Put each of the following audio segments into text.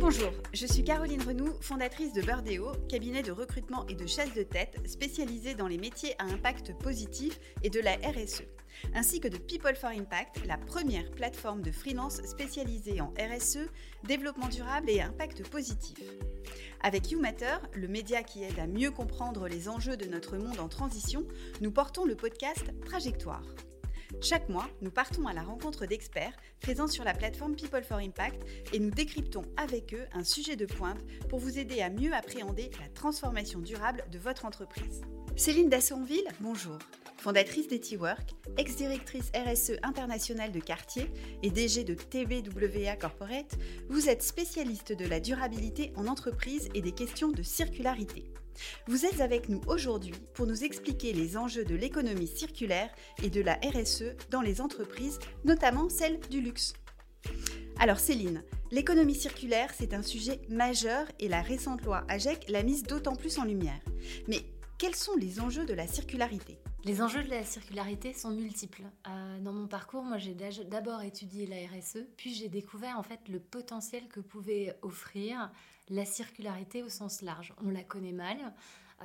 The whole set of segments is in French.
Bonjour, je suis Caroline Renoux, fondatrice de Birdeo, cabinet de recrutement et de chasse de tête spécialisé dans les métiers à impact positif et de la RSE, ainsi que de People for Impact, la première plateforme de freelance spécialisée en RSE, développement durable et impact positif. Avec YouMatter, le média qui aide à mieux comprendre les enjeux de notre monde en transition, nous portons le podcast Trajectoire. Chaque mois, nous partons à la rencontre d'experts présents sur la plateforme People for Impact et nous décryptons avec eux un sujet de pointe pour vous aider à mieux appréhender la transformation durable de votre entreprise. Céline Dassonville, bonjour. Fondatrice d'EtiWork, ex-directrice RSE internationale de quartier et DG de TVWA Corporate, vous êtes spécialiste de la durabilité en entreprise et des questions de circularité. Vous êtes avec nous aujourd'hui pour nous expliquer les enjeux de l'économie circulaire et de la RSE dans les entreprises, notamment celle du luxe. Alors Céline, l'économie circulaire, c'est un sujet majeur et la récente loi AGEC l'a mise d'autant plus en lumière. Mais quels sont les enjeux de la circularité? Les enjeux de la circularité sont multiples. Euh, dans mon parcours, moi j'ai d'abord étudié la RSE, puis j'ai découvert en fait le potentiel que pouvait offrir la circularité au sens large. On la connaît mal,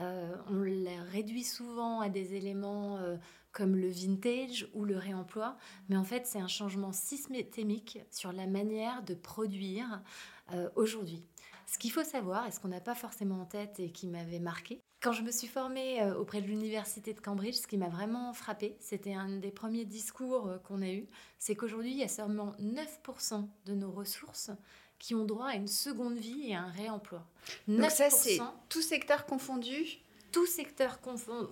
euh, on la réduit souvent à des éléments euh, comme le vintage ou le réemploi, mais en fait c'est un changement systémique sur la manière de produire aujourd'hui. Ce qu'il faut savoir, et ce qu'on n'a pas forcément en tête et qui m'avait marqué, quand je me suis formée euh, auprès de l'université de Cambridge, ce qui m'a vraiment frappé, c'était un des premiers discours euh, qu'on a eu, c'est qu'aujourd'hui, il y a seulement 9% de nos ressources qui ont droit à une seconde vie et à un réemploi. Donc ça, c'est tout secteur confondu tout secteur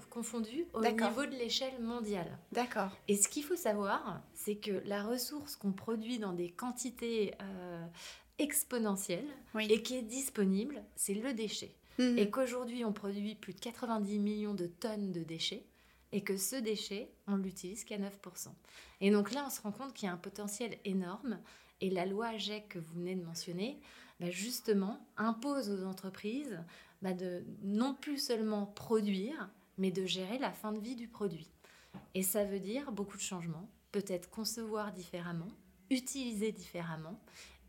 confondu au niveau de l'échelle mondiale. D'accord. Et ce qu'il faut savoir, c'est que la ressource qu'on produit dans des quantités euh, exponentielles et qui est disponible, c'est le déchet. Mhm. et qu'aujourd'hui on produit plus de 90 millions de tonnes de déchets et que ce déchet, on l'utilise qu'à 9%. Et donc là, on se rend compte qu'il y a un potentiel énorme et la loi AGEC que vous venez de mentionner, bah, justement, impose aux entreprises bah, de non plus seulement produire, mais de gérer la fin de vie du produit. Et ça veut dire beaucoup de changements, peut-être concevoir différemment, utiliser différemment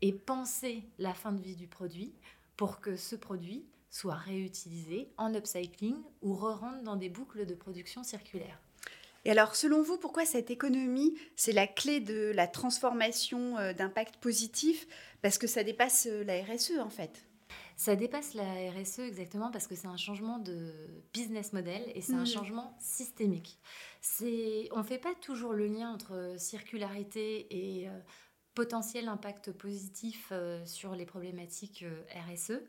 et penser la fin de vie du produit pour que ce produit soit réutilisé en upcycling ou re-rentre dans des boucles de production circulaire. Et alors, selon vous, pourquoi cette économie, c'est la clé de la transformation euh, d'impact positif? Parce que ça dépasse euh, la RSE, en fait. Ça dépasse la RSE exactement parce que c'est un changement de business model et c'est un mmh. changement systémique. On ne fait pas toujours le lien entre circularité et euh, potentiel impact positif sur les problématiques RSE.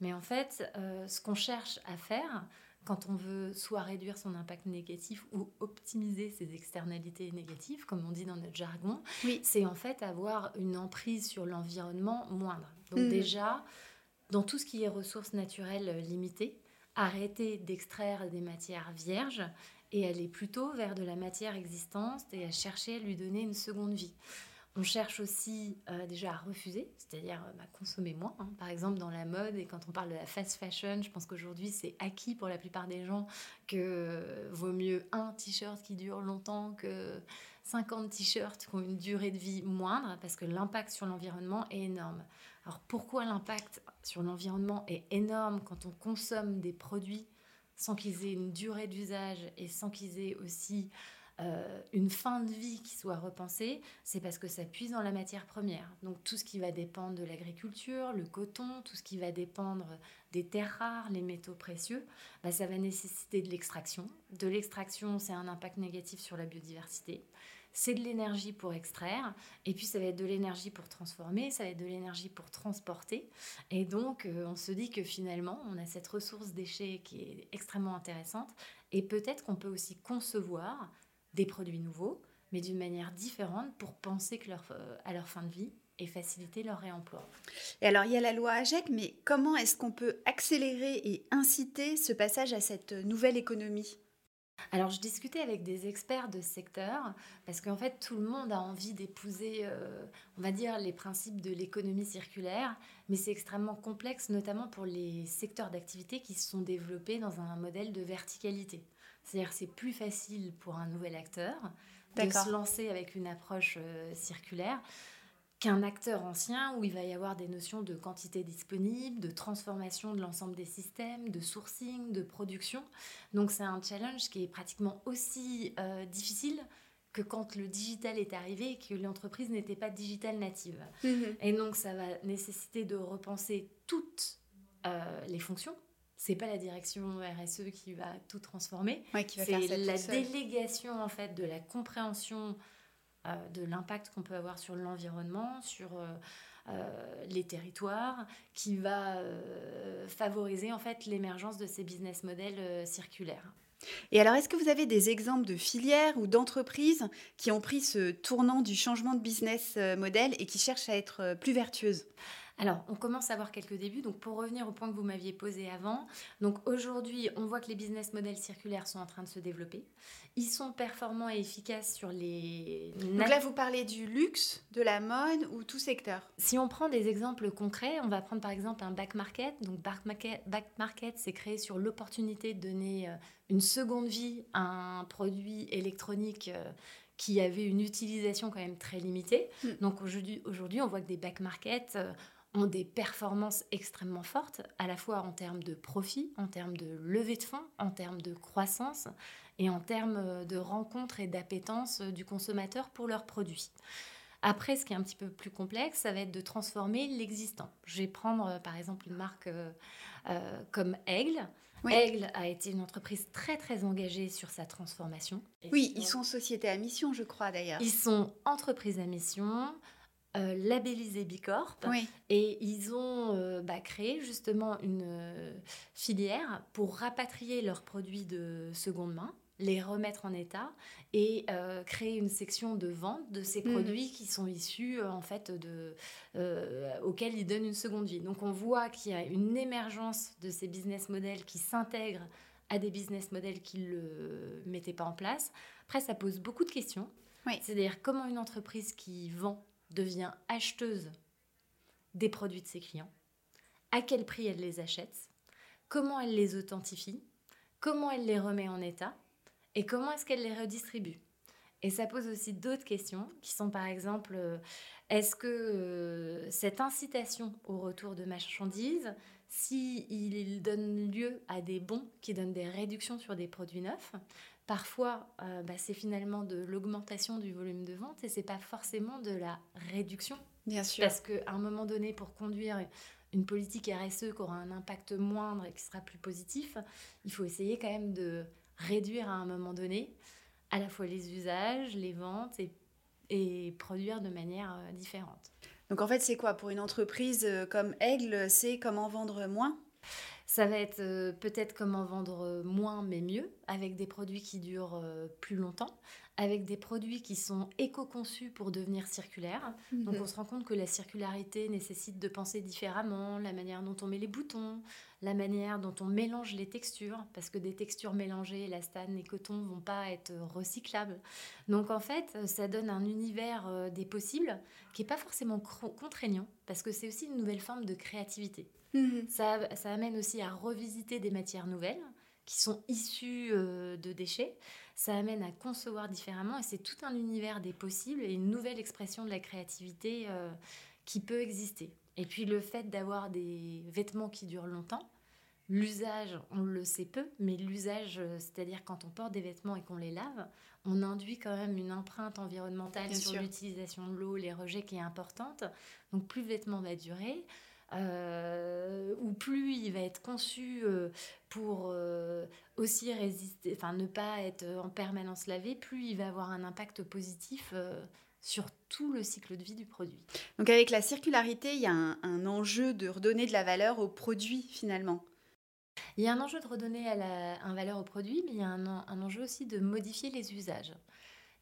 Mais en fait, euh, ce qu'on cherche à faire quand on veut soit réduire son impact négatif ou optimiser ses externalités négatives, comme on dit dans notre jargon, c'est en fait avoir une emprise sur l'environnement moindre. Donc mm. déjà, dans tout ce qui est ressources naturelles limitées, arrêter d'extraire des matières vierges et aller plutôt vers de la matière existante et à chercher à lui donner une seconde vie. On cherche aussi euh, déjà à refuser, c'est-à-dire euh, bah, consommer moins. Hein. Par exemple, dans la mode, et quand on parle de la fast fashion, je pense qu'aujourd'hui, c'est acquis pour la plupart des gens que euh, vaut mieux un t-shirt qui dure longtemps que 50 t-shirts qui ont une durée de vie moindre, parce que l'impact sur l'environnement est énorme. Alors pourquoi l'impact sur l'environnement est énorme quand on consomme des produits sans qu'ils aient une durée d'usage et sans qu'ils aient aussi euh, une fin de vie qui soit repensée, c'est parce que ça puise dans la matière première. Donc tout ce qui va dépendre de l'agriculture, le coton, tout ce qui va dépendre des terres rares, les métaux précieux, bah, ça va nécessiter de l'extraction. De l'extraction, c'est un impact négatif sur la biodiversité. C'est de l'énergie pour extraire, et puis ça va être de l'énergie pour transformer, ça va être de l'énergie pour transporter. Et donc, euh, on se dit que finalement, on a cette ressource déchets qui est extrêmement intéressante, et peut-être qu'on peut aussi concevoir des produits nouveaux, mais d'une manière différente pour penser que leur, euh, à leur fin de vie et faciliter leur réemploi. Et alors, il y a la loi AGEC, mais comment est-ce qu'on peut accélérer et inciter ce passage à cette nouvelle économie? Alors, je discutais avec des experts de secteur parce qu'en fait, tout le monde a envie d'épouser, euh, on va dire, les principes de l'économie circulaire, mais c'est extrêmement complexe, notamment pour les secteurs d'activité qui se sont développés dans un modèle de verticalité. C'est-à-dire que c'est plus facile pour un nouvel acteur de se lancer avec une approche circulaire qu'un acteur ancien où il va y avoir des notions de quantité disponible, de transformation de l'ensemble des systèmes, de sourcing, de production. Donc c'est un challenge qui est pratiquement aussi euh, difficile que quand le digital est arrivé et que l'entreprise n'était pas digital native. Mhm. Et donc ça va nécessiter de repenser toutes euh, les fonctions. C'est pas la direction RSE qui va tout transformer. c'est la délégation en fait de la compréhension euh, de l'impact qu'on peut avoir sur l'environnement, sur euh, euh, les territoires, qui va favoriser en fait l'émergence de ces business models circulaires. Et alors, est-ce que vous avez des exemples de filières ou d'entreprises qui ont pris ce tournant du changement de business model et qui cherchent à être plus vertueuses? Alors, on commence à voir quelques débuts. Donc, pour revenir au point que vous m'aviez posé avant, donc aujourd'hui, on voit que les business models circulaires sont en train de se développer. Ils sont performants et efficaces sur les. Donc là, vous parlez du luxe, de la mode ou tout secteur? Si on prend des exemples concrets, on va prendre par exemple un back market. Donc, back market, back market c'est créé sur l'opportunité de donner euh, une seconde vie à un produit électronique euh, qui avait une utilisation quand même très limitée. Hmm. Donc aujourd'hui, on voit que des back markets euh, ont des performances extrêmement fortes, à la fois en termes de profit, en termes de levée de fonds, en termes de croissance et en termes euh, de rencontres et d'appétence euh, du consommateur pour leurs produits. Après, ce qui est un petit peu plus complexe, ça va être de transformer l'existant. Je vais prendre euh, par exemple une marque comme Aigle. Aigle a été une entreprise très très engagée sur sa transformation. Oui, ils sont société à mission, je crois d'ailleurs. Ils sont entreprise à mission. Euh, labellisé Bicorp et ils ont euh, bah, créé justement une euh, filière pour rapatrier leurs produits de seconde main les remettre en état et créer une section de vente de ces mhm. produits qui sont issus en fait de auxquels ils donnent une seconde vie. Donc on voit qu'il y a une émergence de ces business models qui s'intègrent à des business models qui ne le mettaient pas en place. Après ça pose beaucoup de questions. C'est-à-dire comment une entreprise qui vend devient acheteuse des produits de ses clients, à quel prix elle les achète, comment elle les authentifie, comment elle les remet en état et comment est-ce qu'elle les redistribue. Et ça pose aussi d'autres questions qui sont par exemple, euh, est-ce que euh, cette incitation au retour de marchandises, s'il il donne lieu à des bons qui donnent des réductions sur des produits neufs, Parfois, euh, bah, c'est finalement de l'augmentation du volume de vente et c'est pas forcément de la réduction. Bien sûr. Parce qu'à un moment donné, pour conduire une politique RSE qui aura un impact moindre et qui sera plus positif, il faut essayer quand même de réduire à un moment donné à la fois les usages, les ventes et, et produire de manière euh, différente. Donc en fait, c'est quoi? Pour une entreprise euh, comme Aigle C'est comment vendre moins? Ça va être euh, peut-être comment vendre euh, moins mais mieux, avec des produits qui durent euh, plus longtemps, avec des produits qui sont éco-conçus pour devenir circulaires. Donc mhm. on se rend compte que la circularité nécessite de penser différemment, la manière dont on met les boutons, la manière dont on mélange les textures, parce que des textures mélangées, l'astane et coton, vont pas être recyclables. Donc en fait, ça donne un univers des possibles qui est pas forcément contraignant, parce que c'est aussi une nouvelle forme de créativité. Mhm. Ça, amène aussi à revisiter des matières nouvelles qui sont issues euh, de déchets. Ça amène à concevoir différemment et c'est tout un univers des possibles et une nouvelle expression de la créativité euh, qui peut exister. Et puis le fait d'avoir des vêtements qui durent longtemps, l'usage, on le sait peu, mais l'usage, euh, c'est-à-dire quand on porte des vêtements et qu'on les lave, on induit quand même une empreinte environnementale sur l'utilisation de l'eau, les rejets qui est importante. Donc plus le vêtement va durer, euh, ou plus il va être conçu euh, pour euh, aussi résister, enfin ne pas être en permanence lavé, plus il va avoir un impact positif sur tout le cycle de vie du produit. Donc avec la circularité, il y a un, enjeu de redonner de la valeur au produit finalement. Il y a un enjeu de redonner à la, un valeur au produit, mais il y a un, un enjeu aussi de modifier les usages.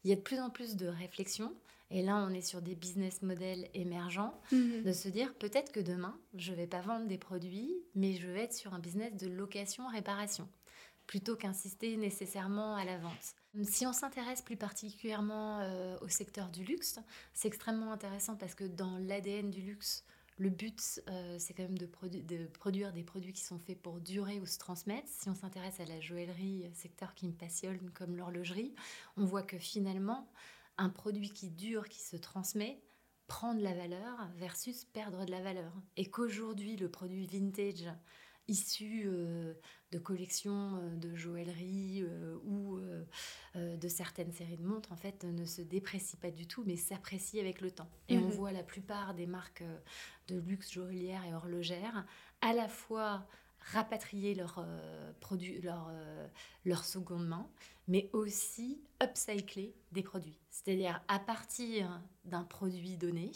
Il y a de plus en plus de réflexions et là, on est sur des business models émergents, mhm. de se dire peut-être que demain, je ne vais pas vendre des produits, mais je vais être sur un business de location-réparation, plutôt qu'insister nécessairement à la vente. Si on s'intéresse plus particulièrement euh, au secteur du luxe, c'est extrêmement intéressant parce que dans l'ADN du luxe, Le but, c'est quand même de, de, produire des produits qui sont faits pour durer ou se transmettre. Si on s'intéresse à la joaillerie, secteur qui me passionne comme l'horlogerie, on voit que finalement, un produit qui dure, qui se transmet, prend de la valeur versus perdre de la valeur. Et qu'aujourd'hui, le produit vintage issu euh, de collections euh, de joaillerie euh, ou de certaines séries de montres, en fait, ne se déprécie pas du tout, mais s'apprécie avec le temps. Et on mhm. voit la plupart des marques de luxe joaillières et horlogères à la fois rapatrier leurs produits, leur, leur seconde main, mais aussi upcycler des produits. C'est-à-dire à partir d'un produit donné,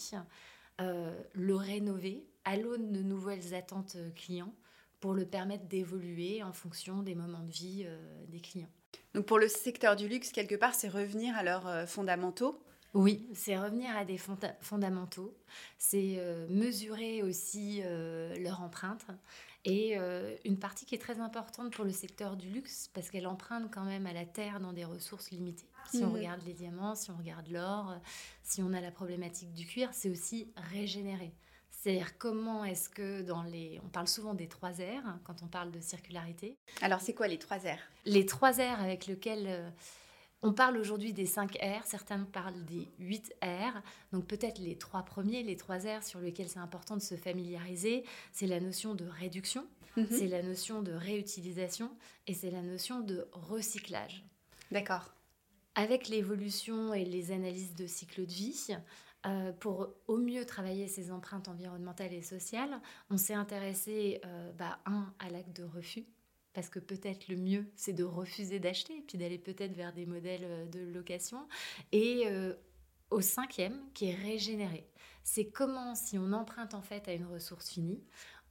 le rénover à l'aune de nouvelles attentes clients pour le permettre d'évoluer en fonction des moments de vie euh, des clients. Donc pour le secteur du luxe, quelque part, c'est revenir à leurs euh, fondamentaux oui, c'est revenir à des fondamentaux, c'est euh, mesurer aussi leur empreinte. Et une partie qui est très importante pour le secteur du luxe, parce qu'elle emprunte quand même à la terre dans des ressources limitées. Si on mmh. regarde les diamants, si on regarde l'or, si on a la problématique du cuir, c'est aussi régénérer. C'est-à-dire comment est-ce que dans les... On parle souvent des trois R hein, quand on parle de circularité. Alors c'est quoi les trois R? Les trois R avec lesquels... On parle aujourd'hui des 5 R, certains parlent des 8 R. Donc peut-être les trois premiers, les trois R sur lesquels c'est important de se familiariser, c'est la notion de réduction, mhm. c'est la notion de réutilisation et c'est la notion de recyclage. D'accord. Avec l'évolution et les analyses de cycle de vie, euh, pour au mieux travailler ces empreintes environnementales et sociales, on s'est intéressé, euh, bah, un, à l'acte de refus, parce que peut-être le mieux, c'est de refuser d'acheter, puis d'aller peut-être vers des modèles euh, de location, et au cinquième, qui est régénérer. C'est comment, si on emprunte en fait à une ressource finie,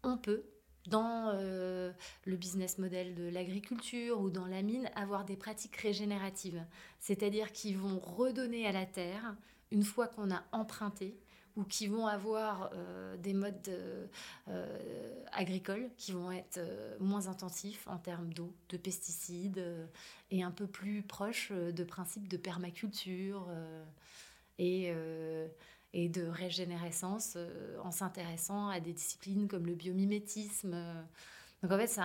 on peut dans le business model de l'agriculture ou dans la mine, avoir des pratiques régénératives, c'est-à-dire qui vont redonner à la terre une fois qu'on a emprunté ou qui vont avoir euh, des modes euh, agricoles qui vont être euh, moins intensifs en termes d'eau, de pesticides et un peu plus proches de principes de permaculture et, de régénérescence en s'intéressant à des disciplines comme le biomimétisme. Donc en fait, c'est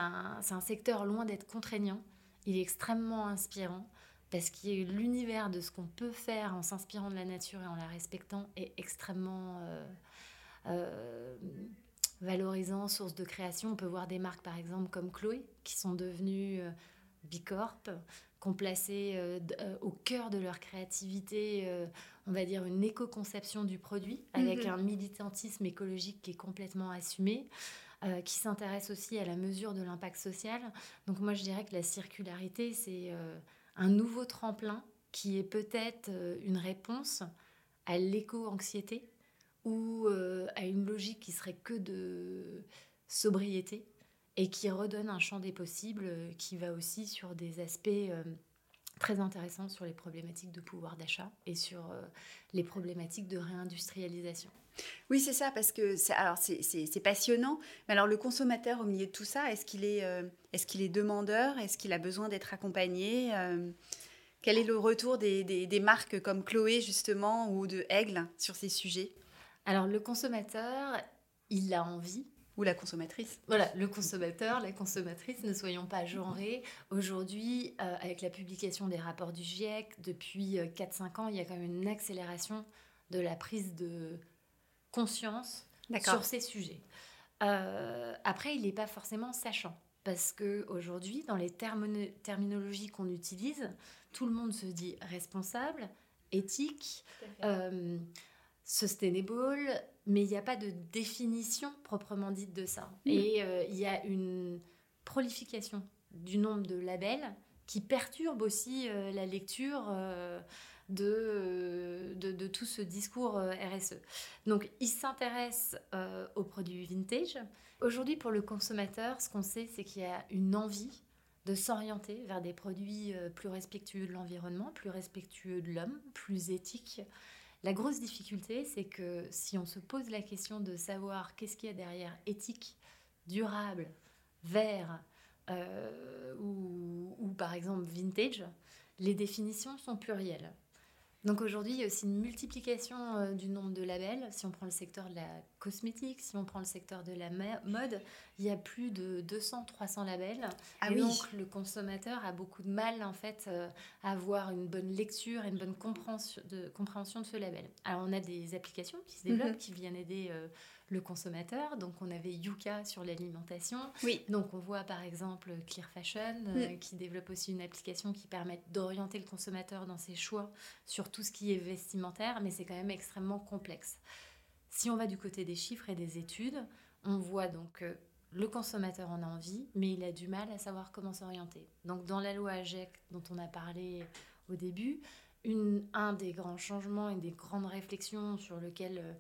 un secteur loin d'être contraignant, il est extrêmement inspirant parce que l'univers de ce qu'on peut faire en s'inspirant de la nature et en la respectant est extrêmement euh, euh, valorisant, source de création. On peut voir des marques par exemple comme Chloé qui sont devenues euh, Bicorp, qui ont placé au cœur de leur créativité, on va dire, une éco-conception du produit avec mhm. un militantisme écologique qui est complètement assumé. qui s'intéresse aussi à la mesure de l'impact social. Donc moi je dirais que la circularité, c'est un nouveau tremplin qui est peut-être euh, une réponse à l'éco-anxiété ou euh, à une logique qui serait que de sobriété et qui redonne un champ des possibles euh, qui va aussi sur des aspects très intéressants sur les problématiques de pouvoir d'achat et sur les problématiques de réindustrialisation. Oui, c'est ça, parce que c'est, alors c'est, passionnant. Mais alors le consommateur au milieu de tout ça, est-ce qu'il est, euh, est-ce qu'il est demandeur? Est-ce qu'il a besoin d'être accompagné? Euh, Quel est le retour des, des, marques comme Chloé justement ou de Aigle sur ces sujets? Alors le consommateur, il a envie. Ou la consommatrice. Voilà, le consommateur, la consommatrice, ne soyons pas genrés. Aujourd'hui, euh, avec la publication des rapports du GIEC, depuis 4-5 ans, il y a quand même une accélération de la prise de conscience sur ces sujets. Euh, après, il n'est pas forcément sachant. Parce qu'aujourd'hui, dans les terminologies qu'on utilise, tout le monde se dit responsable, éthique, euh, sustainable, mais il n'y a pas de définition proprement dite de ça. Mm. Et euh, il y a une prolification du nombre de labels qui perturbe aussi la lecture de, de, tout ce discours euh, RSE. Donc, il s'intéresse euh, aux produits vintage. Aujourd'hui, pour le consommateur, ce qu'on sait, c'est qu'il y a une envie de s'orienter vers des produits euh, plus respectueux de l'environnement, plus respectueux de l'homme, plus éthiques. La grosse difficulté, c'est que si on se pose la question de savoir qu'est-ce qu'il y a derrière éthique, durable, vert ou, ou, par exemple vintage, les définitions sont plurielles. Donc aujourd'hui, il y a aussi une multiplication euh, du nombre de labels. Si on prend le secteur de la cosmétique, si on prend le secteur de la mode, il y a plus de 200-300 labels. Ah et donc le consommateur a beaucoup de mal en fait euh, à avoir une bonne lecture et une bonne compréhension de, compréhension de ce label. Alors on a des applications qui se développent, mhm. qui viennent aider euh, le consommateur. Donc on avait Yuka sur l'alimentation. Oui. Donc on voit par exemple Clear Fashion euh, mm. qui développe aussi une application qui permet d'orienter le consommateur dans ses choix sur tout ce qui est vestimentaire, mais c'est quand même extrêmement complexe. Si on va du côté des chiffres et des études, on voit donc que le consommateur en a envie, mais il a du mal à savoir comment s'orienter. Donc dans la loi AGEC dont on a parlé au début, un des grands changements et des grandes réflexions sur lesquelles euh,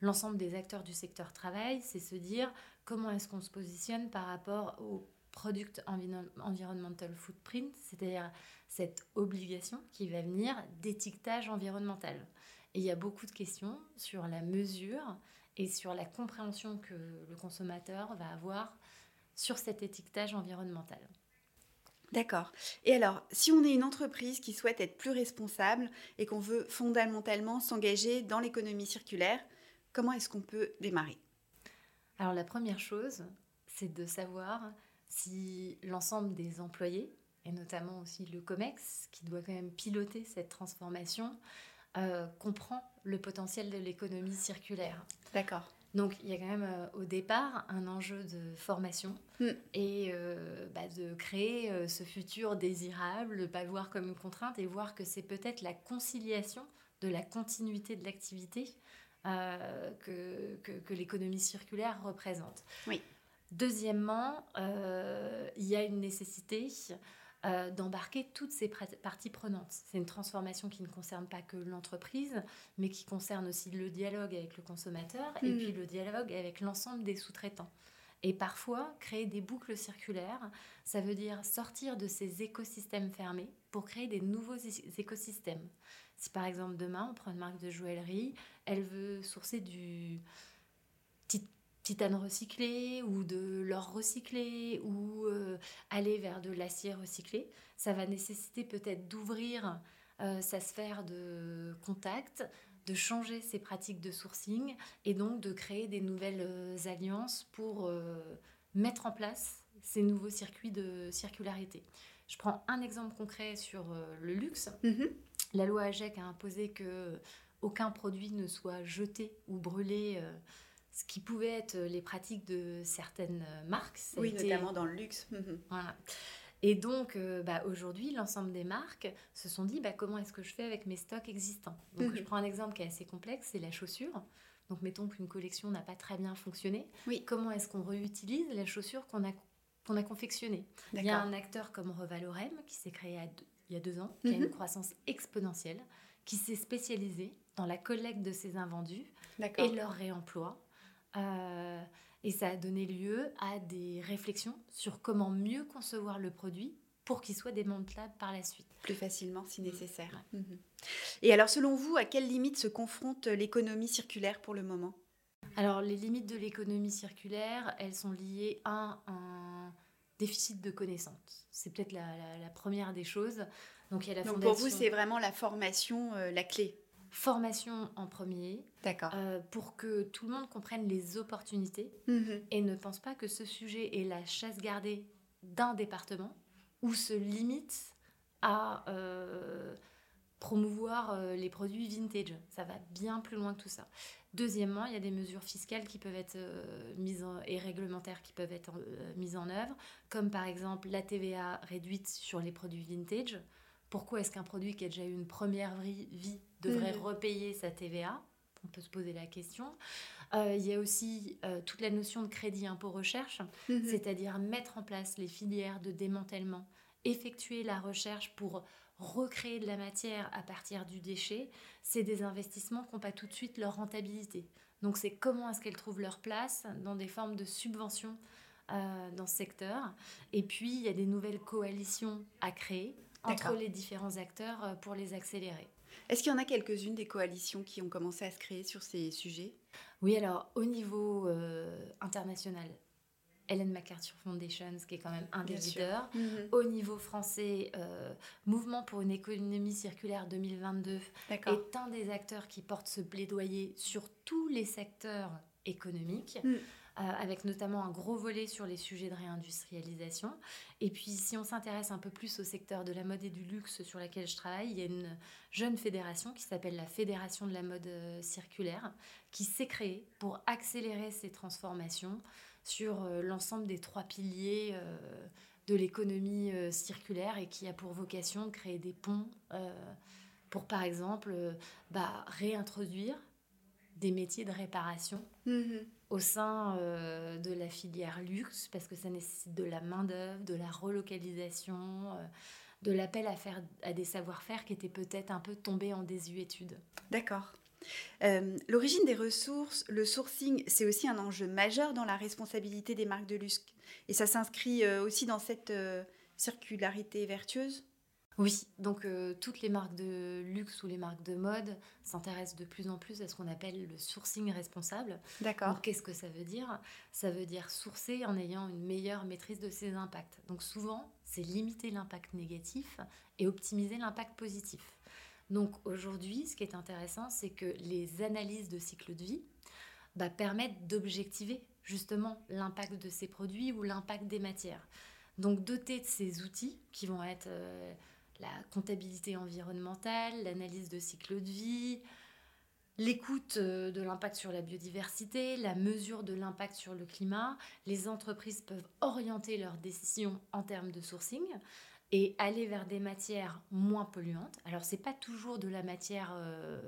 l'ensemble des acteurs du secteur travail, c'est se dire comment est-ce qu'on se positionne par rapport au Product Environmental Footprint, c'est-à-dire cette obligation qui va venir d'étiquetage environnemental. Et il y a beaucoup de questions sur la mesure et sur la compréhension que le consommateur va avoir sur cet étiquetage environnemental. D'accord. Et alors, si on est une entreprise qui souhaite être plus responsable et qu'on veut fondamentalement s'engager dans l'économie circulaire, Comment est-ce qu'on peut démarrer? Alors la première chose, c'est de savoir si l'ensemble des employés, et notamment aussi le COMEX, qui doit quand même piloter cette transformation, euh, comprend le potentiel de l'économie circulaire. D'accord. Donc il y a quand même euh, au départ un enjeu de formation hmm. et euh, bah, de créer ce futur désirable, ne pas le voir comme une contrainte et voir que c'est peut-être la conciliation de la continuité de l'activité euh, que, que, l'économie circulaire représente. Oui. Deuxièmement, il y a une nécessité euh, d'embarquer toutes ces parties prenantes. C'est une transformation qui ne concerne pas que l'entreprise, mais qui concerne aussi le dialogue avec le consommateur et mm. puis le dialogue avec l'ensemble des sous-traitants. Et parfois, créer des boucles circulaires, ça veut dire sortir de ces écosystèmes fermés pour créer des nouveaux écosystèmes. Si par exemple demain on prend une marque de joaillerie, elle veut sourcer du titane recyclé ou de l'or recyclé ou euh, aller vers de l'acier recyclé, ça va nécessiter peut-être d'ouvrir euh, sa sphère de contact, de changer ses pratiques de sourcing et donc de créer des nouvelles euh, alliances pour mettre en place ces nouveaux circuits de circularité. Je prends un exemple concret sur le luxe. Mm-hmm. La loi AGEC a imposé que aucun produit ne soit jeté ou brûlé, ce qui pouvait être les pratiques de certaines marques. oui, notamment dans le luxe. Mhm. Voilà. Et donc, euh, bah, aujourd'hui, l'ensemble des marques se sont dit bah, comment est-ce que je fais avec mes stocks existants? Donc, je mhm. prends un exemple qui est assez complexe c'est la chaussure. Donc, mettons qu'une collection n'a pas très bien fonctionné. Oui. Comment est-ce qu'on réutilise la chaussure qu'on a, qu'on a confectionnée? Il y a un acteur comme Revalorem qui s'est créé il y a deux ans, qui a une croissance exponentielle, qui s'est spécialisée dans la collecte de ces invendus et leur réemploi. Euh, et ça a donné lieu à des réflexions sur comment mieux concevoir le produit pour qu'il soit démantelable par la suite. Plus facilement si nécessaire. Mhm. Et alors selon vous, à quelles limites se confronte l'économie circulaire pour le moment? Alors les limites de l'économie circulaire, elles sont liées à un déficit de connaissances. C'est peut-être la, première des choses. Donc, il y a la Donc pour vous, c'est vraiment la formation euh, la clé Formation en premier. D'accord. Euh, pour que tout le monde comprenne les opportunités mhm. et ne pense pas que ce sujet est la chasse gardée d'un département ou se limite à euh, promouvoir les produits vintage. Ça va bien plus loin que tout ça. Deuxièmement, il y a des mesures fiscales qui peuvent être euh, mises et réglementaires qui peuvent être euh, mises en œuvre, comme par exemple la TVA réduite sur les produits vintage. Pourquoi est-ce qu'un produit qui a déjà eu une première vie devrait mmh. repayer sa TVA On peut se poser la question. Euh, il y a aussi toute la notion de crédit impôt recherche, mmh. c'est-à-dire mettre en place les filières de démantèlement, effectuer la recherche pour recréer de la matière à partir du déchet, c'est des investissements qui n'ont pas tout de suite leur rentabilité. Donc c'est comment est-ce qu'elles trouvent leur place dans des formes de subventions euh, dans ce secteur. Et puis il y a des nouvelles coalitions à créer entre les différents acteurs euh, pour les accélérer. Est-ce qu'il y en a quelques-unes des coalitions qui ont commencé à se créer sur ces sujets? Oui, alors au niveau euh, international, Ellen MacArthur Foundation, qui est quand même un des leaders. Mhm. Au niveau français, euh, Mouvement pour une économie circulaire 2022 est un des acteurs qui porte ce plaidoyer sur tous les secteurs économiques. Mm. Euh, avec notamment un gros volet sur les sujets de réindustrialisation. Et puis, si on s'intéresse un peu plus au secteur de la mode et du luxe sur laquelle je travaille, il y a une jeune fédération qui s'appelle la Fédération de la mode euh, circulaire, qui s'est créée pour accélérer ces transformations sur euh, l'ensemble des trois piliers de l'économie circulaire et qui a pour vocation de créer des ponts pour, par exemple, bah, réintroduire des métiers de réparation. Mm-hmm au sein euh, de la filière luxe parce que ça nécessite de la main-d'œuvre, de la relocalisation, euh, de l'appel à faire à des savoir-faire qui étaient peut-être un peu tombés en désuétude. D'accord. Euh, l'origine des ressources, le sourcing, c'est aussi un enjeu majeur dans la responsabilité des marques de luxe. Et ça s'inscrit aussi dans cette circularité vertueuse oui, donc euh, toutes les marques de luxe ou les marques de mode s'intéressent de plus en plus à ce qu'on appelle le sourcing responsable. D'accord. Qu'est-ce que ça veut dire? Ça veut dire sourcer en ayant une meilleure maîtrise de ses impacts. Donc souvent, c'est limiter l'impact négatif et optimiser l'impact positif. Donc aujourd'hui, ce qui est intéressant, c'est que les analyses de cycle de vie bah, permettent d'objectiver justement l'impact de ces produits ou l'impact des matières. Donc doter de ces outils qui vont être... Euh, la comptabilité environnementale, l'analyse de cycle de vie, l'écoute euh, de l'impact sur la biodiversité, la mesure de l'impact sur le climat. Les entreprises peuvent orienter leurs décisions en termes de sourcing et aller vers des matières moins polluantes. Alors, ce n'est pas toujours de la matière euh,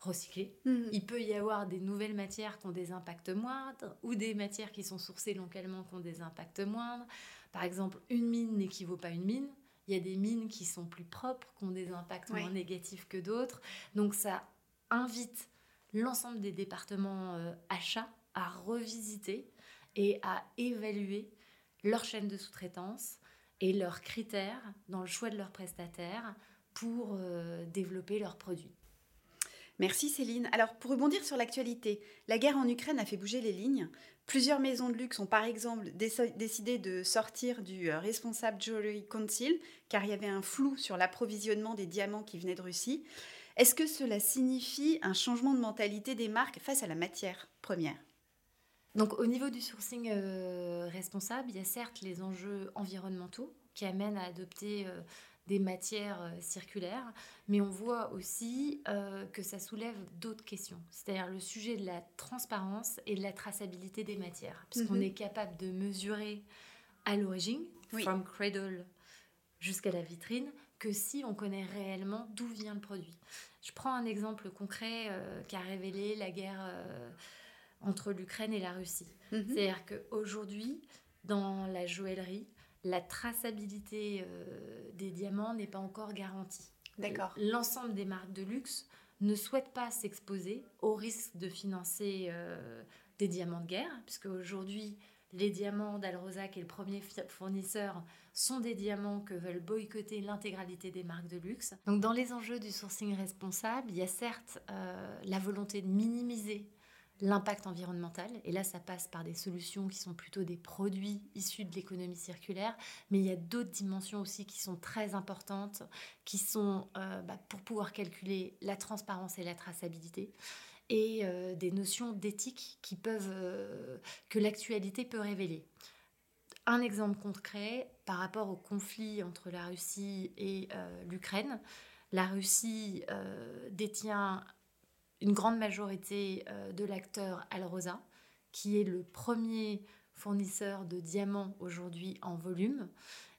recyclée. Mhm. Il peut y avoir des nouvelles matières qui ont des impacts moindres ou des matières qui sont sourcées localement qui ont des impacts moindres. Par exemple, une mine n'équivaut pas à une mine. Il y a des mines qui sont plus propres, qui ont des impacts moins négatifs que d'autres. Donc ça invite l'ensemble des départements euh, achats à revisiter et à évaluer leur chaîne de sous-traitance et leurs critères dans le choix de leurs prestataires pour euh, développer leurs produits. Merci Céline. Alors pour rebondir sur l'actualité, la guerre en Ukraine a fait bouger les lignes. Plusieurs maisons de luxe ont par exemple décidé de sortir du euh, responsable Jewelry Council car il y avait un flou sur l'approvisionnement des diamants qui venaient de Russie. Est-ce que cela signifie un changement de mentalité des marques face à la matière première? Donc au niveau du sourcing euh, responsable, il y a certes les enjeux environnementaux qui amènent à adopter euh, des matières euh, circulaires, mais on voit aussi euh, que ça soulève d'autres questions, c'est-à-dire le sujet de la transparence et de la traçabilité des matières, puisqu'on mhm. est capable de mesurer à l'origine, from cradle jusqu'à la vitrine, que si on connaît réellement d'où vient le produit. Je prends un exemple concret euh, qui a révélé la guerre entre l'Ukraine et la Russie. Mhm. C'est-à-dire qu'aujourd'hui, dans la joaillerie, la traçabilité euh, des diamants n'est pas encore garantie. D'accord. L'ensemble des marques de luxe ne souhaitent pas s'exposer au risque de financer euh, des diamants de guerre, puisque aujourd'hui, les diamants d'Alrosa, qui est le premier fournisseur, sont des diamants que veulent boycotter l'intégralité des marques de luxe. Donc dans les enjeux du sourcing responsable, il y a certes euh, la volonté de minimiser l'impact environnemental. Et là, ça passe par des solutions qui sont plutôt des produits issus de l'économie circulaire. Mais il y a d'autres dimensions aussi qui sont très importantes, qui sont euh, bah, pour pouvoir calculer la transparence et la traçabilité. Et euh, des notions d'éthique qui peuvent, euh, que l'actualité peut révéler. Un exemple concret par rapport au conflit entre la Russie et l'Ukraine. La Russie détient une grande majorité euh, de l'acteur Alrosa, qui est le premier fournisseur de diamants aujourd'hui en volume.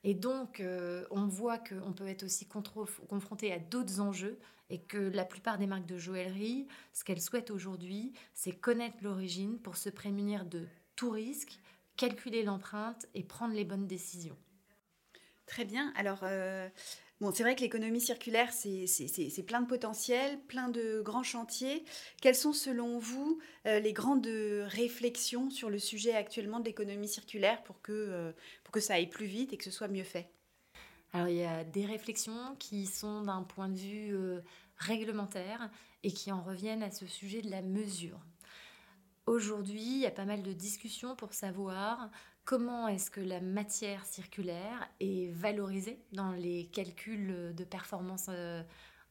Et donc, euh, on voit qu'on peut être aussi confronté à d'autres enjeux et que la plupart des marques de joaillerie, ce qu'elles souhaitent aujourd'hui, c'est connaître l'origine pour se prémunir de tout risque, calculer l'empreinte et prendre les bonnes décisions. Très bien. Alors, euh, Bon, c'est vrai que l'économie circulaire, c'est plein de potentiel, plein de grands chantiers. Quelles sont, selon vous, euh, les grandes réflexions sur le sujet actuellement de l'économie circulaire pour que, euh, pour que ça aille plus vite et que ce soit mieux fait? Alors, il y a des réflexions qui sont d'un point de vue euh, réglementaire et qui en reviennent à ce sujet de la mesure. Aujourd'hui, il y a pas mal de discussions pour savoir comment est-ce que la matière circulaire est valorisée dans les calculs de performance euh,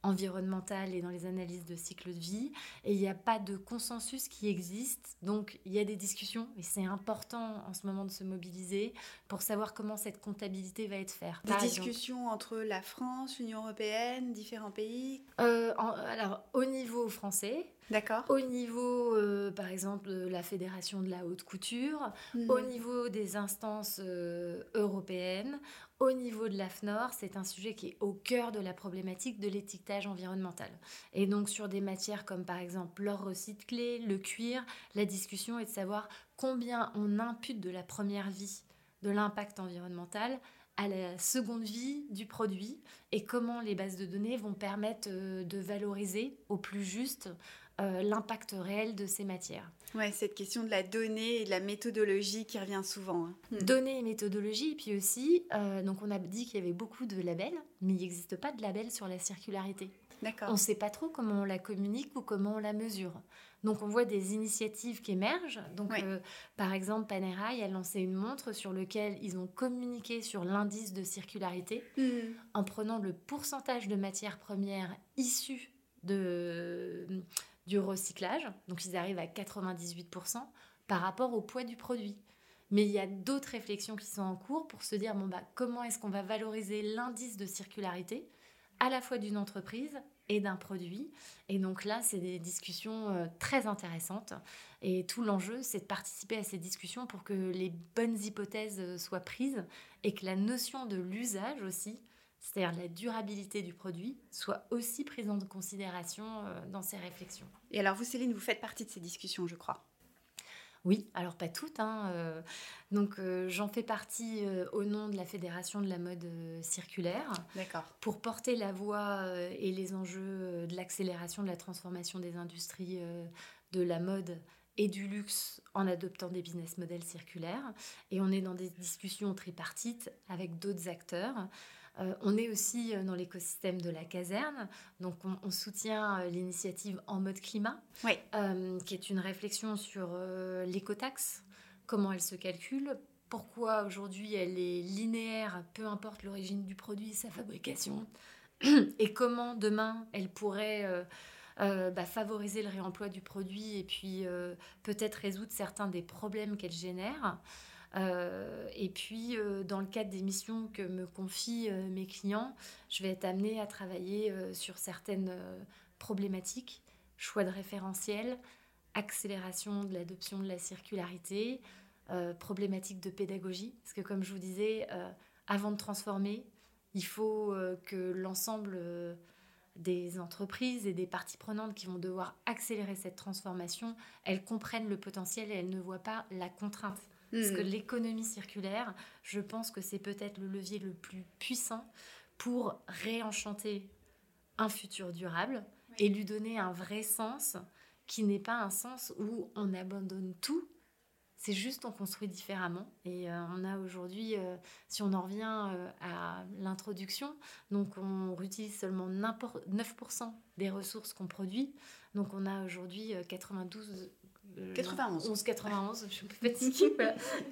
environnementale et dans les analyses de cycle de vie. Et il n'y a pas de consensus qui existe. Donc il y a des discussions et c'est important en ce moment de se mobiliser pour savoir comment cette comptabilité va être faite. Des discussions entre la France, l'Union européenne, différents pays? Euh, Alors au niveau français, D'accord. Au niveau, euh, par exemple, de la Fédération de la haute couture, hmm. au niveau des instances euh, européennes, au niveau de l'AFNOR, c'est un sujet qui est au cœur de la problématique de l'étiquetage environnemental. Et donc sur des matières comme par exemple l'or recyclé, le cuir, la discussion est de savoir combien on impute de la première vie de l'impact environnemental à la seconde vie du produit et comment les bases de données vont permettre euh, de valoriser au plus juste euh, l'impact réel de ces matières. Ouais, cette question de la donnée et de la méthodologie qui revient souvent. Hein. Hmm. Donnée et méthodologie, et puis aussi, euh, donc on a dit qu'il y avait beaucoup de labels, mais il n'existe pas de label sur la circularité. D'accord. On ne sait pas trop comment on la communique ou comment on la mesure. Donc on voit des initiatives qui émergent. Donc euh, par exemple, Panerai a lancé une montre sur laquelle ils ont communiqué sur l'indice de circularité hmm. en prenant le pourcentage de matières premières issues de du recyclage, donc ils arrivent à 98% par rapport au poids du produit. Mais il y a d'autres réflexions qui sont en cours pour se dire bon, bah, comment est-ce qu'on va valoriser l'indice de circularité à la fois d'une entreprise et d'un produit? Et donc là, c'est des discussions euh, très intéressantes. Et tout l'enjeu, c'est de participer à ces discussions pour que les bonnes hypothèses euh, soient prises et que la notion de l'usage aussi c'est-à-dire la durabilité du produit, soit aussi prise en considération euh, dans ces réflexions. Et alors vous, Céline, vous faites partie de ces discussions, je crois. Oui, alors pas toutes. Hein, euh, donc euh, j'en fais partie au nom de la Fédération de la mode circulaire. D'accord. Pour porter la voix et les enjeux de l'accélération de la transformation des industries de la mode et du luxe en adoptant des business models circulaires. Et on est dans des discussions tripartites avec d'autres acteurs. Euh, on est aussi euh, dans l'écosystème de la caserne, donc on, soutient euh, l'initiative En mode climat, qui est une réflexion sur l'écotaxe, comment elle se calcule, pourquoi aujourd'hui elle est linéaire, peu importe l'origine du produit et sa fabrication, et comment demain elle pourrait bah, favoriser le réemploi du produit et puis peut-être résoudre certains des problèmes qu'elle génère. Euh, et puis, euh, dans le cadre des missions que me confient euh, mes clients, je vais être amenée à travailler sur certaines problématiques, choix de référentiel, accélération de l'adoption de la circularité, problématiques de pédagogie. Parce que, comme je vous disais, avant de transformer, il faut que l'ensemble des entreprises et des parties prenantes qui vont devoir accélérer cette transformation, elles comprennent le potentiel et elles ne voient pas la contrainte. Parce que hmm. l'économie circulaire, je pense que c'est peut-être le levier le plus puissant pour réenchanter un futur durable et lui donner un vrai sens qui n'est pas un sens où on abandonne tout. C'est juste on construit différemment. Et euh, on a aujourd'hui, euh, si on en revient euh, à l'introduction, donc on utilise seulement 9% des ressources qu'on produit. Donc on a aujourd'hui 92 91. 11, 91, je suis fatiguée.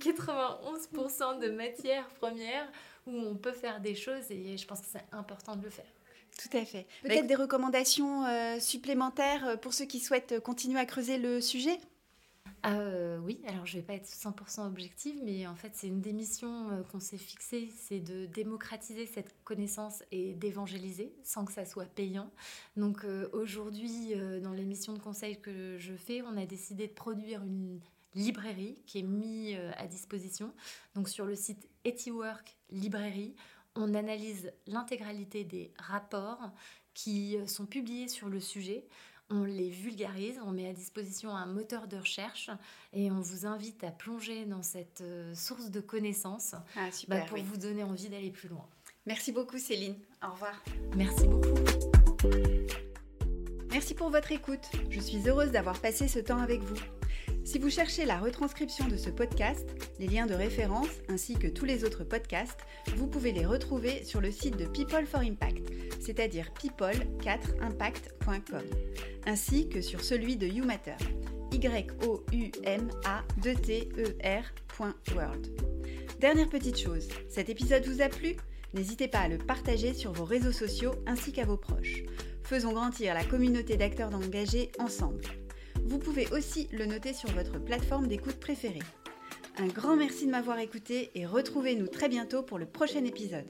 91% de matières premières où on peut faire des choses et je pense que c'est important de le faire. Tout à fait. Peut-être des recommandations euh, supplémentaires euh, pour ceux qui souhaitent continuer à creuser le sujet? Euh, oui, alors je vais pas être 100% objective, mais en fait c'est une des missions euh, qu'on s'est fixée, c'est de démocratiser cette connaissance et d'évangéliser sans que ça soit payant. Donc euh, aujourd'hui, dans les missions de conseil que je fais, on a décidé de produire une librairie qui est mise à disposition. Donc sur le site Etiwork Librairie, on analyse l'intégralité des rapports qui sont publiés sur le sujet on les vulgarise, on met à disposition un moteur de recherche et on vous invite à plonger dans cette euh, source de connaissances ah, bah, pour vous donner envie d'aller plus loin. Merci beaucoup Céline, au revoir. Merci beaucoup. Merci pour votre écoute, je suis heureuse d'avoir passé ce temps avec vous. Si vous cherchez la retranscription de ce podcast, les liens de référence ainsi que tous les autres podcasts, vous pouvez les retrouver sur le site de People for Impact, c'est-à-dire people4impact.com, ainsi que sur celui de YouMatter, y o u m a t e rworld Dernière petite chose, cet épisode vous a plu? N'hésitez pas à le partager sur vos réseaux sociaux ainsi qu'à vos proches. Faisons grandir la communauté d'acteurs engagés ensemble. Vous pouvez aussi le noter sur votre plateforme d'écoute préférée. Un grand merci de m'avoir écouté et retrouvez-nous très bientôt pour le prochain épisode.